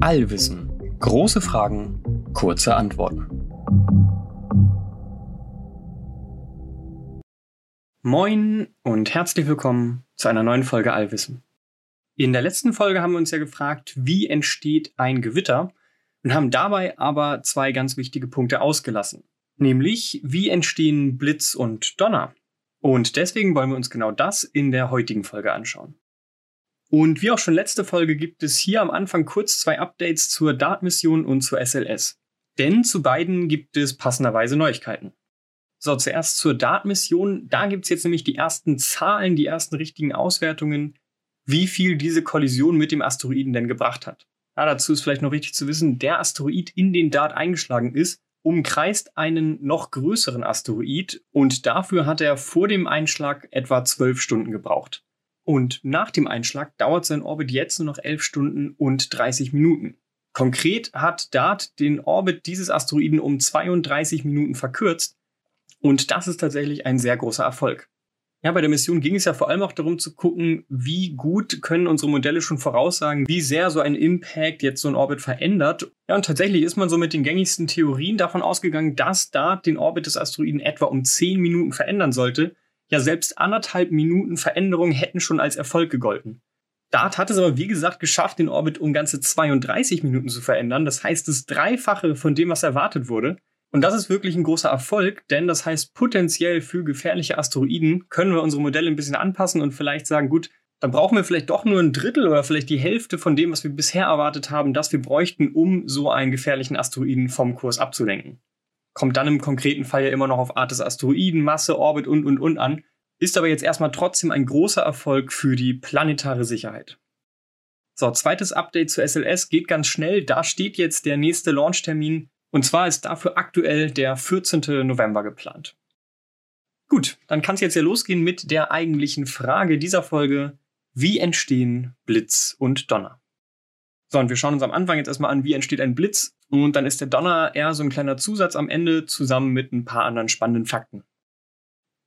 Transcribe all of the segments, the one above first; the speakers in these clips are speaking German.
Allwissen. Große Fragen, kurze Antworten. Moin und herzlich willkommen zu einer neuen Folge Allwissen. In der letzten Folge haben wir uns ja gefragt, wie entsteht ein Gewitter und haben dabei aber zwei ganz wichtige Punkte ausgelassen. Nämlich, wie entstehen Blitz und Donner? Und deswegen wollen wir uns genau das in der heutigen Folge anschauen. Und wie auch schon letzte Folge gibt es hier am Anfang kurz zwei Updates zur DART-Mission und zur SLS. Denn zu beiden gibt es passenderweise Neuigkeiten. So, zuerst zur DART-Mission. Da gibt es jetzt nämlich die ersten Zahlen, die ersten richtigen Auswertungen, wie viel diese Kollision mit dem Asteroiden denn gebracht hat. Ja, dazu ist vielleicht noch wichtig zu wissen, der Asteroid, in den DART eingeschlagen ist, umkreist einen noch größeren Asteroid und dafür hat er vor dem Einschlag etwa zwölf Stunden gebraucht. Und nach dem Einschlag dauert sein Orbit jetzt nur noch 11 Stunden und 30 Minuten. Konkret hat DART den Orbit dieses Asteroiden um 32 Minuten verkürzt und das ist tatsächlich ein sehr großer Erfolg. Ja, bei der Mission ging es ja vor allem auch darum zu gucken, wie gut können unsere Modelle schon voraussagen, wie sehr so ein Impact jetzt so ein Orbit verändert. Ja, und tatsächlich ist man so mit den gängigsten Theorien davon ausgegangen, dass DART den Orbit des Asteroiden etwa um 10 Minuten verändern sollte, ja selbst anderthalb Minuten Veränderung hätten schon als Erfolg gegolten. Dart hat es aber, wie gesagt, geschafft, den Orbit um ganze 32 Minuten zu verändern. Das heißt, das Dreifache von dem, was erwartet wurde. Und das ist wirklich ein großer Erfolg, denn das heißt, potenziell für gefährliche Asteroiden können wir unsere Modelle ein bisschen anpassen und vielleicht sagen, gut, dann brauchen wir vielleicht doch nur ein Drittel oder vielleicht die Hälfte von dem, was wir bisher erwartet haben, das wir bräuchten, um so einen gefährlichen Asteroiden vom Kurs abzulenken kommt dann im konkreten Fall ja immer noch auf Art des Asteroiden, Masse, Orbit und, und, und an, ist aber jetzt erstmal trotzdem ein großer Erfolg für die planetare Sicherheit. So, zweites Update zur SLS geht ganz schnell. Da steht jetzt der nächste Launchtermin und zwar ist dafür aktuell der 14. November geplant. Gut, dann kann es jetzt ja losgehen mit der eigentlichen Frage dieser Folge. Wie entstehen Blitz und Donner? So, und wir schauen uns am Anfang jetzt erstmal an, wie entsteht ein Blitz. Und dann ist der Donner eher so ein kleiner Zusatz am Ende zusammen mit ein paar anderen spannenden Fakten.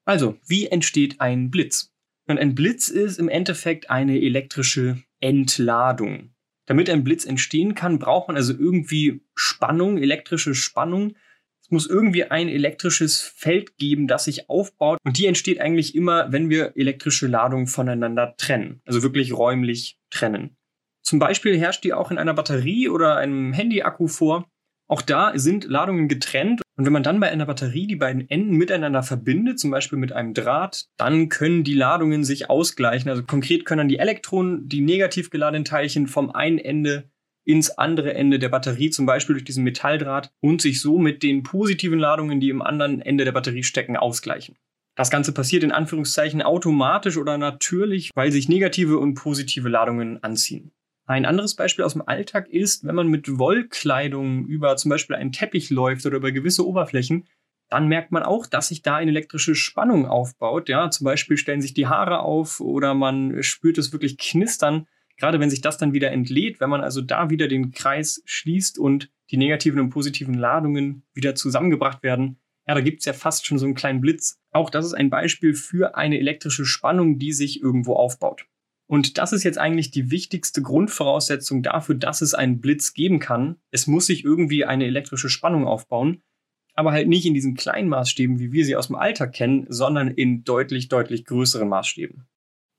Also, wie entsteht ein Blitz? Und ein Blitz ist im Endeffekt eine elektrische Entladung. Damit ein Blitz entstehen kann, braucht man also irgendwie Spannung, elektrische Spannung. Es muss irgendwie ein elektrisches Feld geben, das sich aufbaut. Und die entsteht eigentlich immer, wenn wir elektrische Ladungen voneinander trennen. Also wirklich räumlich trennen. Zum Beispiel herrscht die auch in einer Batterie oder einem Handy-Akku vor. Auch da sind Ladungen getrennt. Und wenn man dann bei einer Batterie die beiden Enden miteinander verbindet, zum Beispiel mit einem Draht, dann können die Ladungen sich ausgleichen. Also konkret können dann die Elektronen, die negativ geladenen Teilchen vom einen Ende ins andere Ende der Batterie, zum Beispiel durch diesen Metalldraht, und sich so mit den positiven Ladungen, die im anderen Ende der Batterie stecken, ausgleichen. Das Ganze passiert in Anführungszeichen automatisch oder natürlich, weil sich negative und positive Ladungen anziehen. Ein anderes Beispiel aus dem Alltag ist, wenn man mit Wollkleidung über zum Beispiel einen Teppich läuft oder über gewisse Oberflächen, dann merkt man auch, dass sich da eine elektrische Spannung aufbaut. Ja, zum Beispiel stellen sich die Haare auf oder man spürt es wirklich knistern, gerade wenn sich das dann wieder entlädt, wenn man also da wieder den Kreis schließt und die negativen und positiven Ladungen wieder zusammengebracht werden. Ja, da gibt's ja fast schon so einen kleinen Blitz. Auch das ist ein Beispiel für eine elektrische Spannung, die sich irgendwo aufbaut. Und das ist jetzt eigentlich die wichtigste Grundvoraussetzung dafür, dass es einen Blitz geben kann. Es muss sich irgendwie eine elektrische Spannung aufbauen, aber halt nicht in diesen kleinen Maßstäben, wie wir sie aus dem Alltag kennen, sondern in deutlich, deutlich größeren Maßstäben.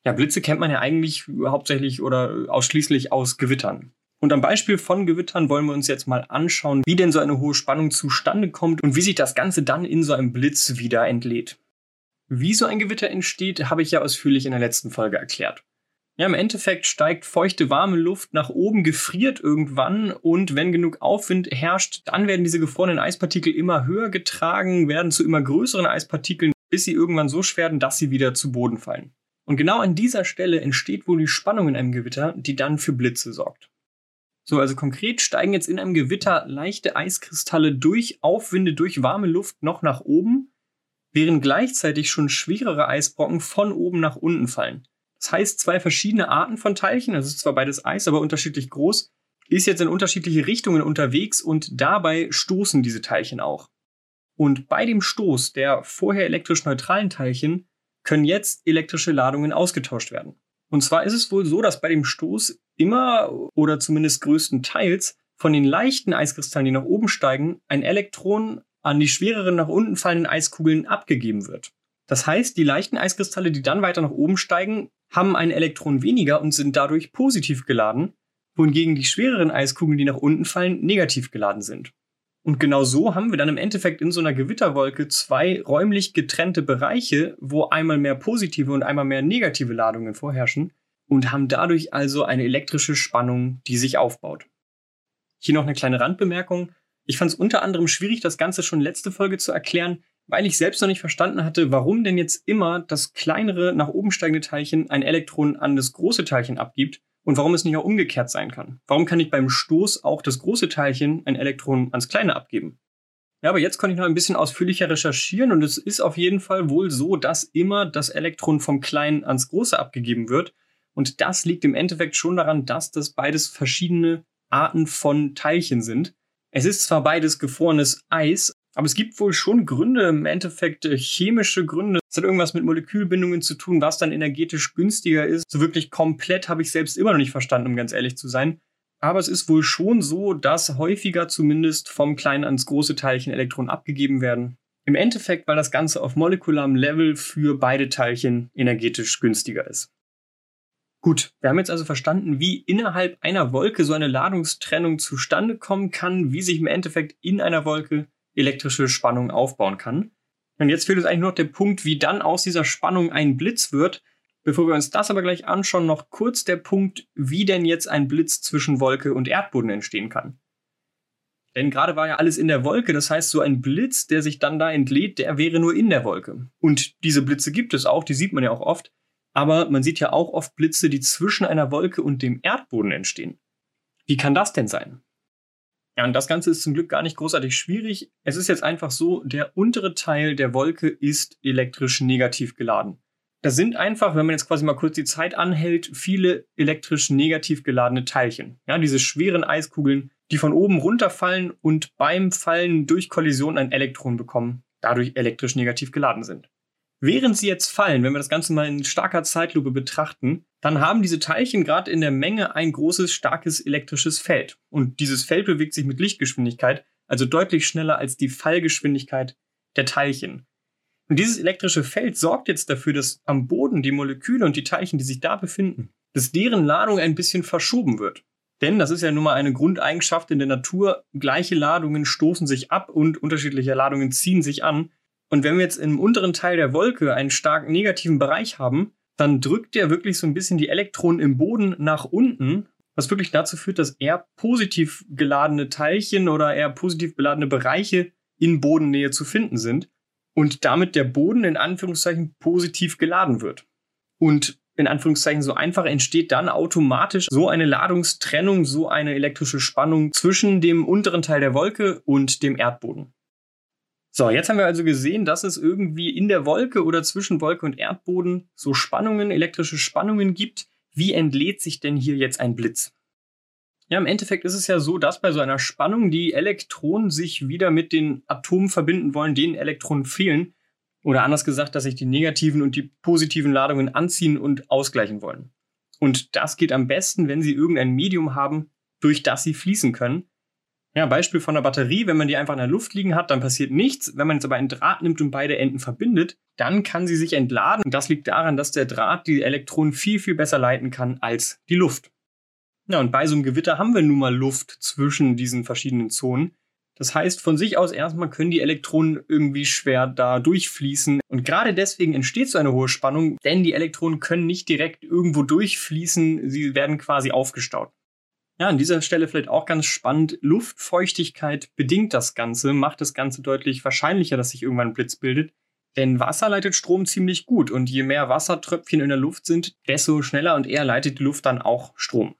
Ja, Blitze kennt man ja eigentlich hauptsächlich oder ausschließlich aus Gewittern. Und am Beispiel von Gewittern wollen wir uns jetzt mal anschauen, wie denn so eine hohe Spannung zustande kommt und wie sich das Ganze dann in so einem Blitz wieder entlädt. Wie so ein Gewitter entsteht, habe ich ja ausführlich in der letzten Folge erklärt. Ja, im Endeffekt steigt feuchte, warme Luft nach oben, gefriert irgendwann und wenn genug Aufwind herrscht, dann werden diese gefrorenen Eispartikel immer höher getragen, werden zu immer größeren Eispartikeln, bis sie irgendwann so schwer werden, dass sie wieder zu Boden fallen. Und genau an dieser Stelle entsteht wohl die Spannung in einem Gewitter, die dann für Blitze sorgt. So, also konkret steigen jetzt in einem Gewitter leichte Eiskristalle durch Aufwinde, durch warme Luft noch nach oben, während gleichzeitig schon schwerere Eisbrocken von oben nach unten fallen. Das heißt, zwei verschiedene Arten von Teilchen, das ist zwar beides Eis, aber unterschiedlich groß, ist jetzt in unterschiedliche Richtungen unterwegs und dabei stoßen diese Teilchen auch. Und bei dem Stoß der vorher elektrisch neutralen Teilchen können jetzt elektrische Ladungen ausgetauscht werden. Und zwar ist es wohl so, dass bei dem Stoß immer oder zumindest größtenteils von den leichten Eiskristallen, die nach oben steigen, ein Elektron an die schwereren nach unten fallenden Eiskugeln abgegeben wird. Das heißt, die leichten Eiskristalle, die dann weiter nach oben steigen, haben ein Elektron weniger und sind dadurch positiv geladen, wohingegen die schwereren Eiskugeln, die nach unten fallen, negativ geladen sind. Und genau so haben wir dann im Endeffekt in so einer Gewitterwolke zwei räumlich getrennte Bereiche, wo einmal mehr positive und einmal mehr negative Ladungen vorherrschen und haben dadurch also eine elektrische Spannung, die sich aufbaut. Hier noch eine kleine Randbemerkung. Ich fand es unter anderem schwierig, das Ganze schon letzte Folge zu erklären, weil ich selbst noch nicht verstanden hatte, warum denn jetzt immer das kleinere nach oben steigende Teilchen ein Elektron an das große Teilchen abgibt und warum es nicht auch umgekehrt sein kann. Warum kann ich beim Stoß auch das große Teilchen ein Elektron ans kleine abgeben? Ja, aber jetzt konnte ich noch ein bisschen ausführlicher recherchieren und es ist auf jeden Fall wohl so, dass immer das Elektron vom kleinen ans große abgegeben wird. Und das liegt im Endeffekt schon daran, dass das beides verschiedene Arten von Teilchen sind. Es ist zwar beides gefrorenes Eis, aber es gibt wohl schon Gründe, im Endeffekt äh, chemische Gründe. Es hat irgendwas mit Molekülbindungen zu tun, was dann energetisch günstiger ist. So wirklich komplett habe ich selbst immer noch nicht verstanden, um ganz ehrlich zu sein. Aber es ist wohl schon so, dass häufiger zumindest vom kleinen ans große Teilchen Elektronen abgegeben werden. Im Endeffekt, weil das Ganze auf molekularem Level für beide Teilchen energetisch günstiger ist. Gut, wir haben jetzt also verstanden, wie innerhalb einer Wolke so eine Ladungstrennung zustande kommen kann, wie sich im Endeffekt in einer Wolke elektrische Spannung aufbauen kann. Und jetzt fehlt uns eigentlich noch der Punkt, wie dann aus dieser Spannung ein Blitz wird. Bevor wir uns das aber gleich anschauen, noch kurz der Punkt, wie denn jetzt ein Blitz zwischen Wolke und Erdboden entstehen kann. Denn gerade war ja alles in der Wolke, das heißt, so ein Blitz, der sich dann da entlädt, der wäre nur in der Wolke. Und diese Blitze gibt es auch, die sieht man ja auch oft. Aber man sieht ja auch oft Blitze, die zwischen einer Wolke und dem Erdboden entstehen. Wie kann das denn sein? Ja, und das Ganze ist zum Glück gar nicht großartig schwierig. Es ist jetzt einfach so, der untere Teil der Wolke ist elektrisch negativ geladen. Das sind einfach, wenn man jetzt quasi mal kurz die Zeit anhält, viele elektrisch negativ geladene Teilchen. Ja, diese schweren Eiskugeln, die von oben runterfallen und beim Fallen durch Kollision ein Elektron bekommen, dadurch elektrisch negativ geladen sind. Während sie jetzt fallen, wenn wir das Ganze mal in starker Zeitlupe betrachten, dann haben diese Teilchen gerade in der Menge ein großes, starkes elektrisches Feld. Und dieses Feld bewegt sich mit Lichtgeschwindigkeit, also deutlich schneller als die Fallgeschwindigkeit der Teilchen. Und dieses elektrische Feld sorgt jetzt dafür, dass am Boden die Moleküle und die Teilchen, die sich da befinden, dass deren Ladung ein bisschen verschoben wird. Denn das ist ja nun mal eine Grundeigenschaft in der Natur. Gleiche Ladungen stoßen sich ab und unterschiedliche Ladungen ziehen sich an. Und wenn wir jetzt im unteren Teil der Wolke einen stark negativen Bereich haben, dann drückt der wirklich so ein bisschen die Elektronen im Boden nach unten, was wirklich dazu führt, dass eher positiv geladene Teilchen oder eher positiv beladene Bereiche in Bodennähe zu finden sind und damit der Boden in Anführungszeichen positiv geladen wird. Und in Anführungszeichen so einfach entsteht dann automatisch so eine Ladungstrennung, so eine elektrische Spannung zwischen dem unteren Teil der Wolke und dem Erdboden. So, jetzt haben wir also gesehen, dass es irgendwie in der Wolke oder zwischen Wolke und Erdboden so Spannungen, elektrische Spannungen gibt. Wie entlädt sich denn hier jetzt ein Blitz? Ja, im Endeffekt ist es ja so, dass bei so einer Spannung die Elektronen sich wieder mit den Atomen verbinden wollen, denen Elektronen fehlen. Oder anders gesagt, dass sich die negativen und die positiven Ladungen anziehen und ausgleichen wollen. Und das geht am besten, wenn sie irgendein Medium haben, durch das sie fließen können. Ja, Beispiel von der Batterie, wenn man die einfach in der Luft liegen hat, dann passiert nichts. Wenn man jetzt aber einen Draht nimmt und beide Enden verbindet, dann kann sie sich entladen. Das liegt daran, dass der Draht die Elektronen viel, viel besser leiten kann als die Luft. Ja, und bei so einem Gewitter haben wir nun mal Luft zwischen diesen verschiedenen Zonen. Das heißt, von sich aus erstmal können die Elektronen irgendwie schwer da durchfließen. Und gerade deswegen entsteht so eine hohe Spannung, denn die Elektronen können nicht direkt irgendwo durchfließen, sie werden quasi aufgestaut. Ja, an dieser Stelle vielleicht auch ganz spannend. Luftfeuchtigkeit bedingt das Ganze, macht das Ganze deutlich wahrscheinlicher, dass sich irgendwann ein Blitz bildet. Denn Wasser leitet Strom ziemlich gut und je mehr Wassertröpfchen in der Luft sind, desto schneller und eher leitet die Luft dann auch Strom.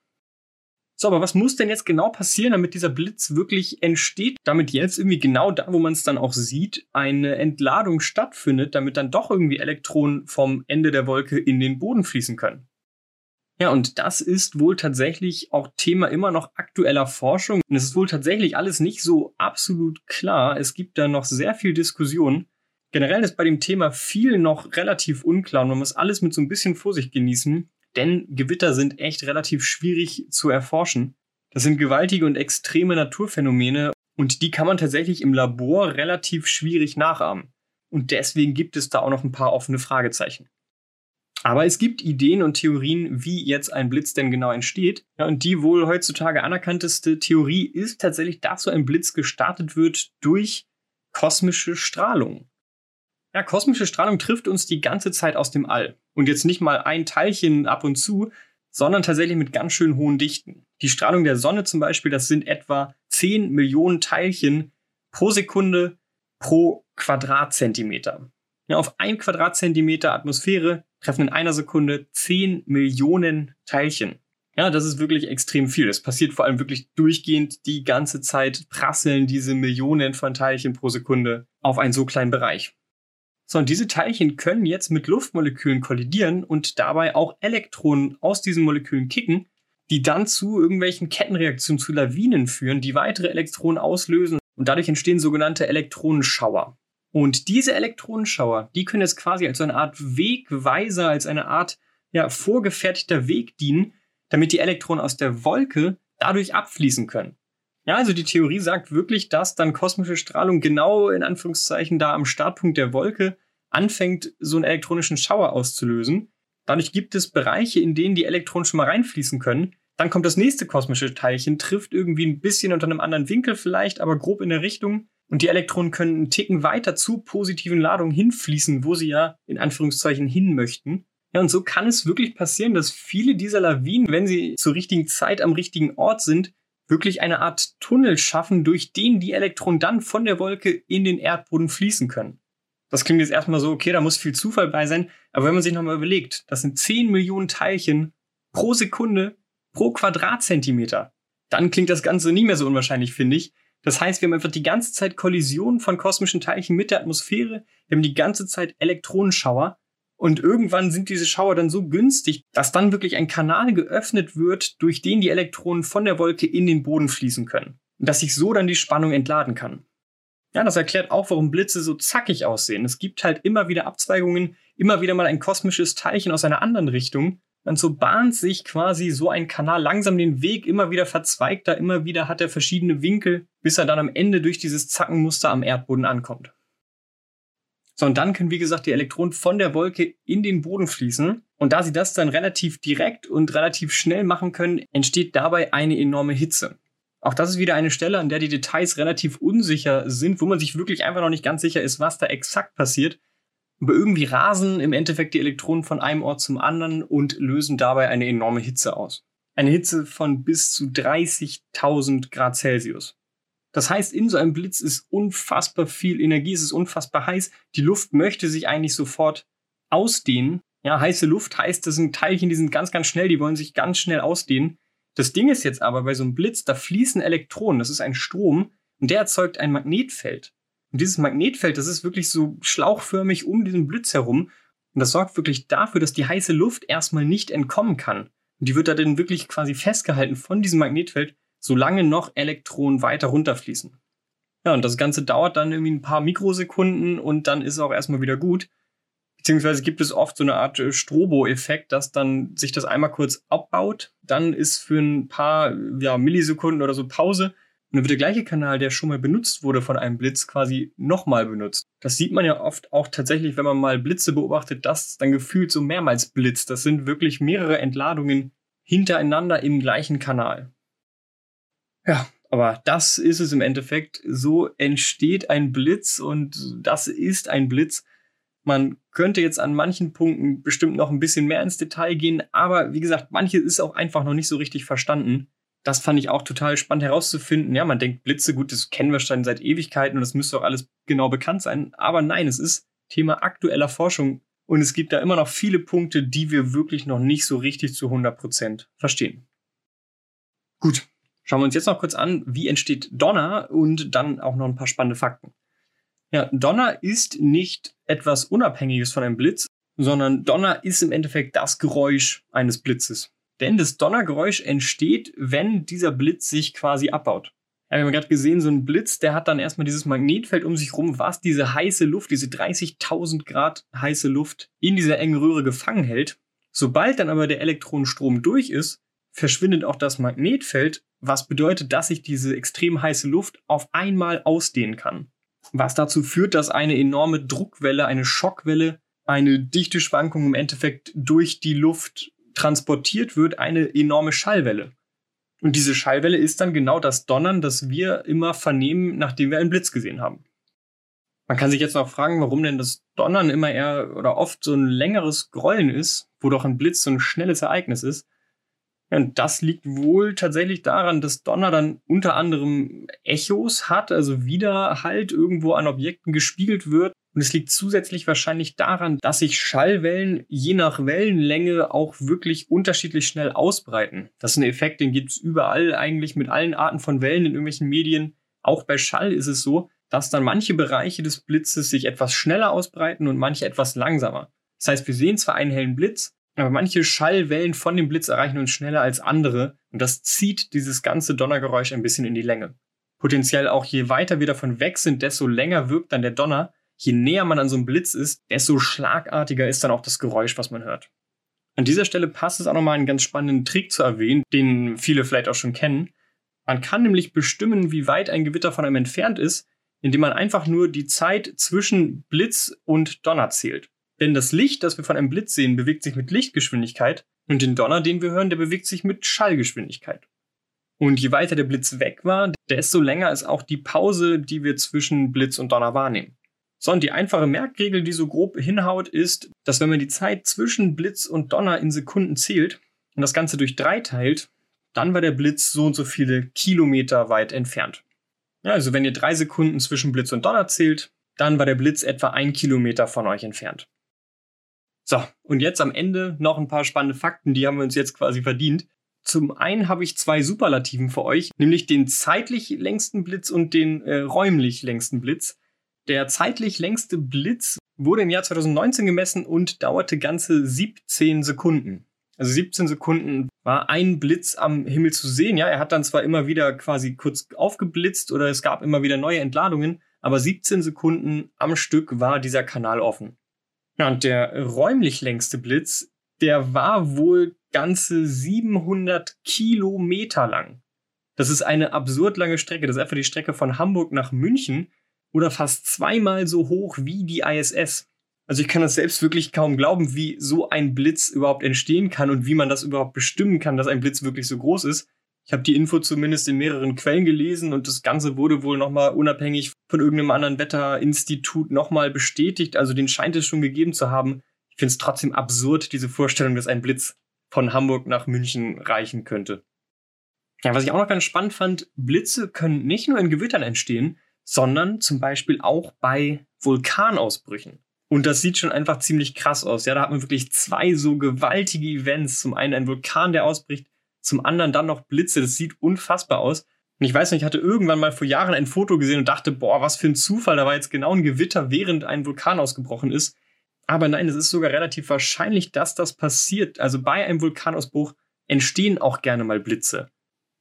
So, aber was muss denn jetzt genau passieren, damit dieser Blitz wirklich entsteht, damit jetzt irgendwie genau da, wo man es dann auch sieht, eine Entladung stattfindet, damit dann doch irgendwie Elektronen vom Ende der Wolke in den Boden fließen können? Ja, und das ist wohl tatsächlich auch Thema immer noch aktueller Forschung. Und es ist wohl tatsächlich alles nicht so absolut klar. Es gibt da noch sehr viel Diskussion. Generell ist bei dem Thema viel noch relativ unklar und man muss alles mit so ein bisschen Vorsicht genießen. denn Gewitter sind echt relativ schwierig zu erforschen. Das sind gewaltige und extreme Naturphänomene und die kann man tatsächlich im Labor relativ schwierig nachahmen. Und deswegen gibt es da auch noch ein paar offene Fragezeichen. Aber es gibt Ideen und Theorien, wie jetzt ein Blitz denn genau entsteht. Ja, und die wohl heutzutage anerkannteste Theorie ist tatsächlich, dass so ein Blitz gestartet wird durch kosmische Strahlung. Ja, kosmische Strahlung trifft uns die ganze Zeit aus dem All. Und jetzt nicht mal ein Teilchen ab und zu, sondern tatsächlich mit ganz schön hohen Dichten. Die Strahlung der Sonne zum Beispiel, das sind etwa 10 Millionen Teilchen pro Sekunde pro Quadratzentimeter. Ja, auf ein Quadratzentimeter Atmosphäre treffen in einer Sekunde 10 Millionen Teilchen. Ja, das ist wirklich extrem viel. Das passiert vor allem wirklich durchgehend die ganze Zeit prasseln diese Millionen von Teilchen pro Sekunde auf einen so kleinen Bereich. So, und diese Teilchen können jetzt mit Luftmolekülen kollidieren und dabei auch Elektronen aus diesen Molekülen kicken, die dann zu irgendwelchen Kettenreaktionen, zu Lawinen führen, die weitere Elektronen auslösen und dadurch entstehen sogenannte Elektronenschauer. Und diese Elektronenschauer, die können jetzt quasi als eine Art Wegweiser, als eine Art ja, vorgefertigter Weg dienen, damit die Elektronen aus der Wolke dadurch abfließen können. Ja, also die Theorie sagt wirklich, dass dann kosmische Strahlung genau in Anführungszeichen da am Startpunkt der Wolke anfängt, so einen elektronischen Schauer auszulösen. Dadurch gibt es Bereiche, in denen die Elektronen schon mal reinfließen können. Dann kommt das nächste kosmische Teilchen, trifft irgendwie ein bisschen unter einem anderen Winkel vielleicht, aber grob in der Richtung. Und die Elektronen können einen Ticken weiter zu positiven Ladungen hinfließen, wo sie ja in Anführungszeichen hin möchten. Ja, und so kann es wirklich passieren, dass viele dieser Lawinen, wenn sie zur richtigen Zeit am richtigen Ort sind, wirklich eine Art Tunnel schaffen, durch den die Elektronen dann von der Wolke in den Erdboden fließen können. Das klingt jetzt erstmal so, okay, da muss viel Zufall bei sein, aber wenn man sich nochmal überlegt, das sind 10 Millionen Teilchen pro Sekunde pro Quadratzentimeter, dann klingt das Ganze nie mehr so unwahrscheinlich, finde ich. Das heißt, wir haben einfach die ganze Zeit Kollisionen von kosmischen Teilchen mit der Atmosphäre, wir haben die ganze Zeit Elektronenschauer und irgendwann sind diese Schauer dann so günstig, dass dann wirklich ein Kanal geöffnet wird, durch den die Elektronen von der Wolke in den Boden fließen können. Und dass sich so dann die Spannung entladen kann. Ja, das erklärt auch, warum Blitze so zackig aussehen. Es gibt halt immer wieder Abzweigungen, immer wieder mal ein kosmisches Teilchen aus einer anderen Richtung. Und so bahnt sich quasi so ein Kanal langsam den Weg, immer wieder verzweigt er, immer wieder hat er verschiedene Winkel, bis er dann am Ende durch dieses Zackenmuster am Erdboden ankommt. So, und dann können, wie gesagt, die Elektronen von der Wolke in den Boden fließen. Und da sie das dann relativ direkt und relativ schnell machen können, entsteht dabei eine enorme Hitze. Auch das ist wieder eine Stelle, an der die Details relativ unsicher sind, wo man sich wirklich einfach noch nicht ganz sicher ist, was da exakt passiert. Aber irgendwie rasen im Endeffekt die Elektronen von einem Ort zum anderen und lösen dabei eine enorme Hitze aus. Eine Hitze von bis zu 30.000 Grad Celsius. Das heißt, in so einem Blitz ist unfassbar viel Energie, es ist unfassbar heiß. Die Luft möchte sich eigentlich sofort ausdehnen. Ja, heiße Luft heißt, das sind Teilchen, die sind ganz, ganz schnell, die wollen sich ganz schnell ausdehnen. Das Ding ist jetzt aber bei so einem Blitz, da fließen Elektronen, das ist ein Strom und der erzeugt ein Magnetfeld. Und dieses Magnetfeld, das ist wirklich so schlauchförmig um diesen Blitz herum. Und das sorgt wirklich dafür, dass die heiße Luft erstmal nicht entkommen kann. Und die wird da dann wirklich quasi festgehalten von diesem Magnetfeld solange noch Elektronen weiter runterfließen. Ja, und das Ganze dauert dann irgendwie ein paar Mikrosekunden und dann ist es auch erstmal wieder gut. Beziehungsweise gibt es oft so eine Art äh, Strobo-Effekt, dass dann sich das einmal kurz abbaut. Dann ist für ein paar ja, Millisekunden oder so Pause. Und dann wird der gleiche Kanal, der schon mal benutzt wurde von einem Blitz, quasi nochmal benutzt. Das sieht man ja oft auch tatsächlich, wenn man mal Blitze beobachtet, dass dann gefühlt so mehrmals blitzt. Das sind wirklich mehrere Entladungen hintereinander im gleichen Kanal. Ja, aber das ist es im Endeffekt. So entsteht ein Blitz und das ist ein Blitz. Man könnte jetzt an manchen Punkten bestimmt noch ein bisschen mehr ins Detail gehen, aber wie gesagt, manches ist auch einfach noch nicht so richtig verstanden. Das fand ich auch total spannend herauszufinden. Ja, man denkt Blitze, gut, das kennen wir schon seit Ewigkeiten und das müsste auch alles genau bekannt sein. Aber nein, es ist Thema aktueller Forschung und es gibt da immer noch viele Punkte, die wir wirklich noch nicht so richtig zu 100 Prozent verstehen. Gut, Schauen wir uns jetzt noch kurz an, wie entsteht Donner und dann auch noch ein paar spannende Fakten. Ja, Donner ist nicht etwas Unabhängiges von einem Blitz, sondern Donner ist im Endeffekt das Geräusch eines Blitzes. Denn das Donnergeräusch entsteht, wenn dieser Blitz sich quasi abbaut. Ja, wir haben gerade gesehen, so ein Blitz, der hat dann erstmal dieses Magnetfeld um sich rum, was diese heiße Luft, diese 30.000 Grad heiße Luft in dieser engen Röhre gefangen hält. Sobald dann aber der Elektronenstrom durch ist, verschwindet auch das Magnetfeld, was bedeutet, dass sich diese extrem heiße Luft auf einmal ausdehnen kann. Was dazu führt, dass eine enorme Druckwelle, eine Schockwelle, eine dichte Schwankung im Endeffekt durch die Luft transportiert wird, eine enorme Schallwelle. Und diese Schallwelle ist dann genau das Donnern, das wir immer vernehmen, nachdem wir einen Blitz gesehen haben. Man kann sich jetzt noch fragen, warum denn das Donnern immer eher oder oft so ein längeres Grollen ist, wo doch ein Blitz so ein schnelles Ereignis ist. Und das liegt wohl tatsächlich daran, dass Donner dann unter anderem Echos hat, also Widerhalt irgendwo an Objekten gespiegelt wird. Und es liegt zusätzlich wahrscheinlich daran, dass sich Schallwellen je nach Wellenlänge auch wirklich unterschiedlich schnell ausbreiten. Das ist ein Effekt, den gibt es überall eigentlich mit allen Arten von Wellen in irgendwelchen Medien. Auch bei Schall ist es so, dass dann manche Bereiche des Blitzes sich etwas schneller ausbreiten und manche etwas langsamer. Das heißt, wir sehen zwar einen hellen Blitz, aber manche Schallwellen von dem Blitz erreichen uns schneller als andere und das zieht dieses ganze Donnergeräusch ein bisschen in die Länge. Potenziell auch je weiter wir davon weg sind, desto länger wirkt dann der Donner je näher man an so einem Blitz ist, desto schlagartiger ist dann auch das Geräusch, was man hört. An dieser Stelle passt es auch nochmal einen ganz spannenden Trick zu erwähnen, den viele vielleicht auch schon kennen. Man kann nämlich bestimmen, wie weit ein Gewitter von einem entfernt ist, indem man einfach nur die Zeit zwischen Blitz und Donner zählt. Denn das Licht, das wir von einem Blitz sehen, bewegt sich mit Lichtgeschwindigkeit und den Donner, den wir hören, der bewegt sich mit Schallgeschwindigkeit. Und je weiter der Blitz weg war, desto länger ist auch die Pause, die wir zwischen Blitz und Donner wahrnehmen. Sondern die einfache Merkregel, die so grob hinhaut, ist, dass wenn man die Zeit zwischen Blitz und Donner in Sekunden zählt und das Ganze durch drei teilt, dann war der Blitz so und so viele Kilometer weit entfernt. Ja, also wenn ihr drei Sekunden zwischen Blitz und Donner zählt, dann war der Blitz etwa ein Kilometer von euch entfernt. So, und jetzt am Ende noch ein paar spannende Fakten, die haben wir uns jetzt quasi verdient. Zum einen habe ich zwei Superlativen für euch, nämlich den zeitlich längsten Blitz und den äh, räumlich längsten Blitz. Der zeitlich längste Blitz wurde im Jahr 2019 gemessen und dauerte ganze 17 Sekunden. Also 17 Sekunden war ein Blitz am Himmel zu sehen. Ja, er hat dann zwar immer wieder quasi kurz aufgeblitzt oder es gab immer wieder neue Entladungen, aber 17 Sekunden am Stück war dieser Kanal offen. Ja, und der räumlich längste Blitz, der war wohl ganze 700 Kilometer lang. Das ist eine absurd lange Strecke. Das ist einfach die Strecke von Hamburg nach München oder fast zweimal so hoch wie die ISS. Also ich kann das selbst wirklich kaum glauben, wie so ein Blitz überhaupt entstehen kann und wie man das überhaupt bestimmen kann, dass ein Blitz wirklich so groß ist. Ich habe die Info zumindest in mehreren Quellen gelesen und das Ganze wurde wohl nochmal unabhängig von irgendeinem anderen Wetterinstitut nochmal bestätigt. Also den scheint es schon gegeben zu haben. Ich finde es trotzdem absurd, diese Vorstellung, dass ein Blitz von Hamburg nach München reichen könnte. Ja, was ich auch noch ganz spannend fand, Blitze können nicht nur in Gewittern entstehen, sondern zum Beispiel auch bei Vulkanausbrüchen. Und das sieht schon einfach ziemlich krass aus. Ja, da hat man wirklich zwei so gewaltige Events. Zum einen ein Vulkan, der ausbricht, zum anderen dann noch Blitze. Das sieht unfassbar aus. Und ich weiß nicht, ich hatte irgendwann mal vor Jahren ein Foto gesehen und dachte, boah, was für ein Zufall, da war jetzt genau ein Gewitter, während ein Vulkan ausgebrochen ist. Aber nein, es ist sogar relativ wahrscheinlich, dass das passiert. Also bei einem Vulkanausbruch entstehen auch gerne mal Blitze.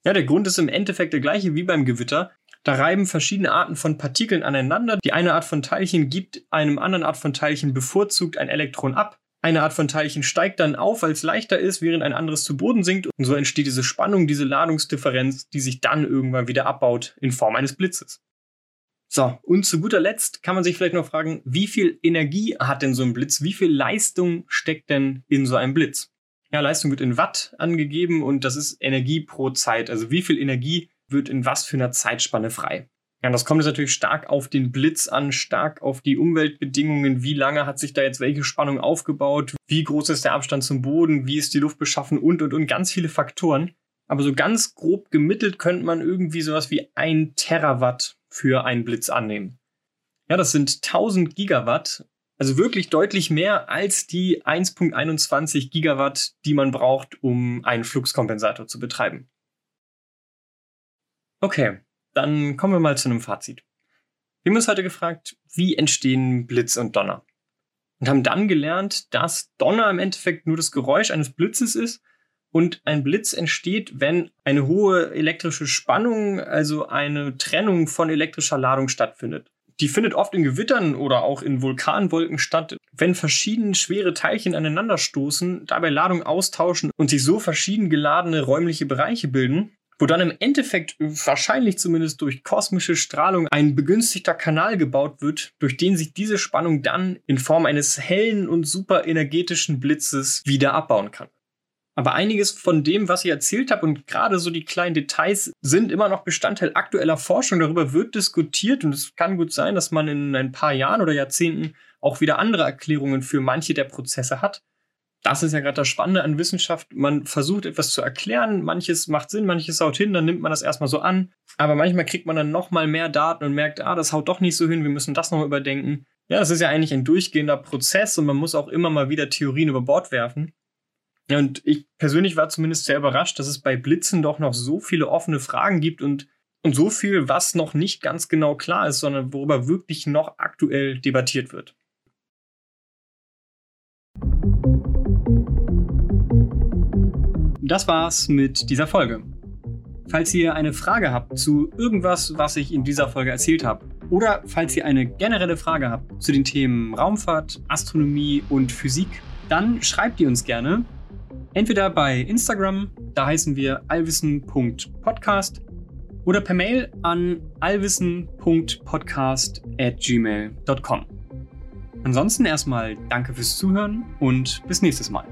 Ja, der Grund ist im Endeffekt der gleiche wie beim Gewitter. Da reiben verschiedene Arten von Partikeln aneinander. Die eine Art von Teilchen gibt einem anderen Art von Teilchen bevorzugt ein Elektron ab. Eine Art von Teilchen steigt dann auf, weil es leichter ist, während ein anderes zu Boden sinkt. Und so entsteht diese Spannung, diese Ladungsdifferenz, die sich dann irgendwann wieder abbaut in Form eines Blitzes. So, und zu guter Letzt kann man sich vielleicht noch fragen, wie viel Energie hat denn so ein Blitz? Wie viel Leistung steckt denn in so einem Blitz? Ja, Leistung wird in Watt angegeben und das ist Energie pro Zeit. Also wie viel Energie wird in was für einer Zeitspanne frei. Ja, das kommt jetzt natürlich stark auf den Blitz an, stark auf die Umweltbedingungen. Wie lange hat sich da jetzt welche Spannung aufgebaut? Wie groß ist der Abstand zum Boden? Wie ist die Luft beschaffen? Und, und, und ganz viele Faktoren. Aber so ganz grob gemittelt könnte man irgendwie sowas wie ein Terawatt für einen Blitz annehmen. Ja, das sind 1000 Gigawatt. Also wirklich deutlich mehr als die 1.21 Gigawatt, die man braucht, um einen Fluxkompensator zu betreiben. Okay, dann kommen wir mal zu einem Fazit. Wir haben uns heute gefragt, wie entstehen Blitz und Donner? Und haben dann gelernt, dass Donner im Endeffekt nur das Geräusch eines Blitzes ist und ein Blitz entsteht, wenn eine hohe elektrische Spannung, also eine Trennung von elektrischer Ladung stattfindet. Die findet oft in Gewittern oder auch in Vulkanwolken statt, wenn verschiedene schwere Teilchen aneinanderstoßen, dabei Ladung austauschen und sich so verschieden geladene räumliche Bereiche bilden, wo dann im Endeffekt wahrscheinlich zumindest durch kosmische Strahlung ein begünstigter Kanal gebaut wird, durch den sich diese Spannung dann in Form eines hellen und super energetischen Blitzes wieder abbauen kann. Aber einiges von dem, was ich erzählt habe und gerade so die kleinen Details sind immer noch Bestandteil aktueller Forschung. Darüber wird diskutiert und es kann gut sein, dass man in ein paar Jahren oder Jahrzehnten auch wieder andere Erklärungen für manche der Prozesse hat. Das ist ja gerade das Spannende an Wissenschaft. Man versucht etwas zu erklären, manches macht Sinn, manches haut hin, dann nimmt man das erstmal so an. Aber manchmal kriegt man dann nochmal mehr Daten und merkt, ah, das haut doch nicht so hin, wir müssen das nochmal überdenken. Ja, das ist ja eigentlich ein durchgehender Prozess und man muss auch immer mal wieder Theorien über Bord werfen. Und ich persönlich war zumindest sehr überrascht, dass es bei Blitzen doch noch so viele offene Fragen gibt und, und so viel, was noch nicht ganz genau klar ist, sondern worüber wirklich noch aktuell debattiert wird. Das war's mit dieser Folge. Falls ihr eine Frage habt zu irgendwas, was ich in dieser Folge erzählt habe, oder falls ihr eine generelle Frage habt zu den Themen Raumfahrt, Astronomie und Physik, dann schreibt ihr uns gerne Entweder bei Instagram, da heißen wir allwissen.podcast oder per Mail an allwissen.podcast@gmail.com. Ansonsten erstmal danke fürs Zuhören und bis nächstes Mal.